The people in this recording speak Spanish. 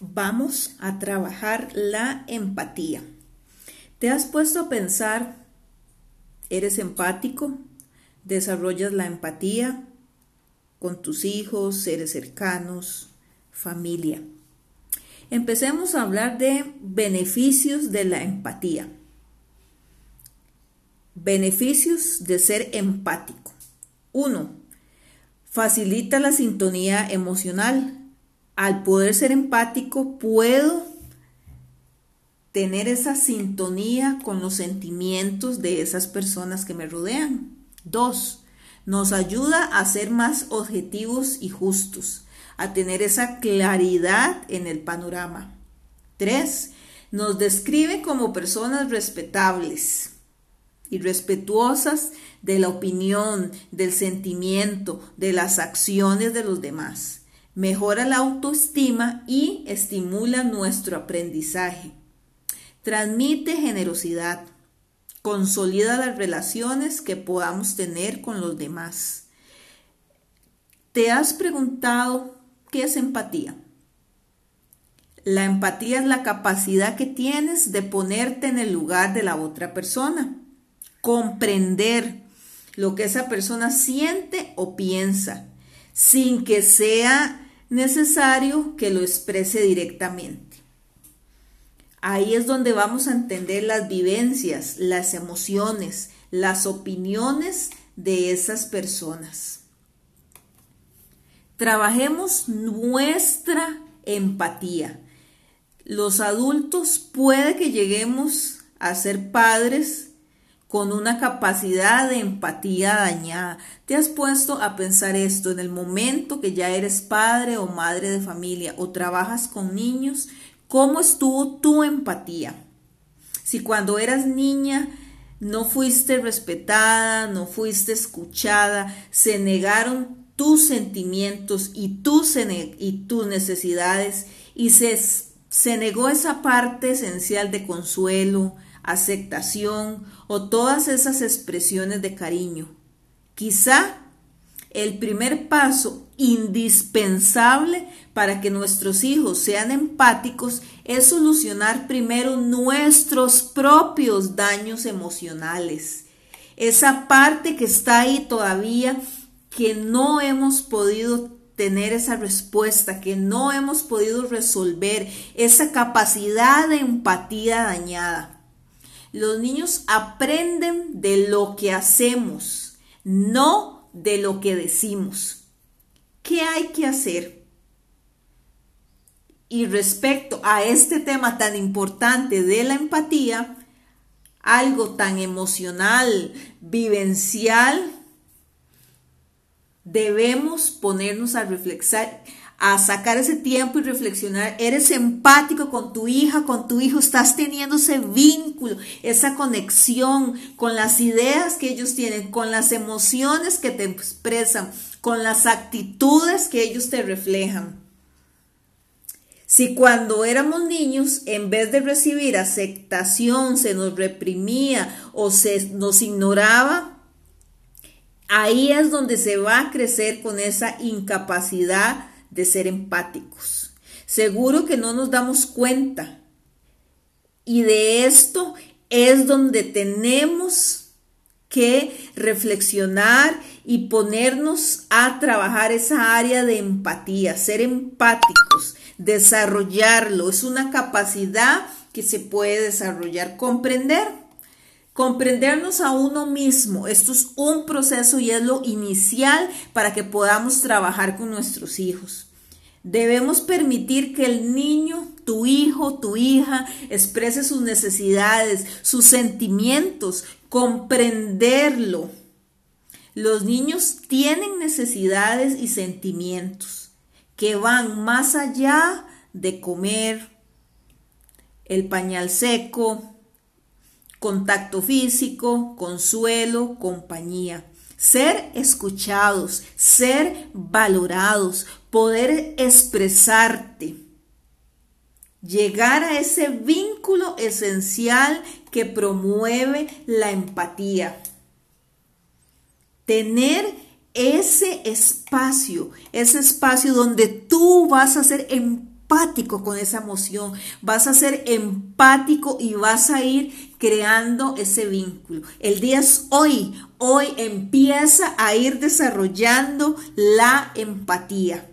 vamos a trabajar la empatía. ¿Te has puesto a pensar, eres empático? ¿Desarrollas la empatía con tus hijos, seres cercanos, familia? Empecemos a hablar de beneficios de la empatía. Beneficios de ser empático. Uno, Facilita la sintonía emocional al poder ser empático, puedo tener esa sintonía con los sentimientos de esas personas que me rodean. Dos, nos ayuda a ser más objetivos y justos, a tener esa claridad en el panorama. Tres, nos describe como personas respetables y respetuosas de la opinión, del sentimiento, de las acciones de los demás mejora la autoestima y estimula nuestro aprendizaje. Transmite generosidad, consolida las relaciones que podamos tener con los demás. ¿Te has preguntado qué es empatía? La empatía es la capacidad que tienes de ponerte en el lugar de la otra persona, comprender lo que esa persona siente o piensa, sin que sea necesario que lo exprese directamente. Ahí es donde vamos a entender las vivencias, las emociones, las opiniones de esas personas. Trabajemos nuestra empatía. Los adultos puede que lleguemos a ser padres con una capacidad de empatía dañada. ¿Te has puesto a pensar esto en el momento que ya eres padre o madre de familia o trabajas con niños? ¿Cómo estuvo tu empatía? Si cuando eras niña no fuiste respetada, no fuiste escuchada, se negaron tus sentimientos y tus, necesidades y se negó esa parte esencial de consuelo, aceptación o todas esas expresiones de cariño. Quizá el primer paso indispensable para que nuestros hijos sean empáticos es solucionar primero nuestros propios daños emocionales. Esa parte que está ahí todavía que no hemos podido tener esa respuesta, que no hemos podido resolver, esa capacidad de empatía dañada. Los niños aprenden de lo que hacemos, no de lo que decimos. ¿Qué hay que hacer? Y respecto a este tema tan importante de la empatía, algo tan emocional, vivencial, debemos ponernos a reflexar, a sacar ese tiempo y reflexionar. Eres empático con tu hija, con tu hijo, estás teniendo ese vínculo, esa conexión con las ideas que ellos tienen, con las emociones que te expresan, con las actitudes que ellos te reflejan. Si cuando éramos niños, en vez de recibir aceptación, se nos reprimía o se nos ignoraba, ahí es donde se va a crecer con esa incapacidad de ser empáticos. Seguro que no nos damos cuenta. Y de esto es donde tenemos que reflexionar y ponernos a trabajar esa área de empatía, ser empáticos, desarrollarlo. Es una capacidad que se puede desarrollar, comprender. Comprendernos a uno mismo, esto es un proceso y es lo inicial para que podamos trabajar con nuestros hijos. Debemos permitir que el niño, tu hijo, tu hija, exprese sus necesidades, sus sentimientos, comprenderlo. Los niños tienen necesidades y sentimientos que van más allá de comer, el pañal seco, contacto físico, consuelo, compañía. Ser escuchados, ser valorados, poder expresarte, llegar a ese vínculo esencial que promueve la empatía. Tener ese espacio, ese espacio donde tú vas a ser empático empático con esa emoción, vas a ser empático y vas a ir creando ese vínculo. El día es hoy, hoy empieza a ir desarrollando la empatía.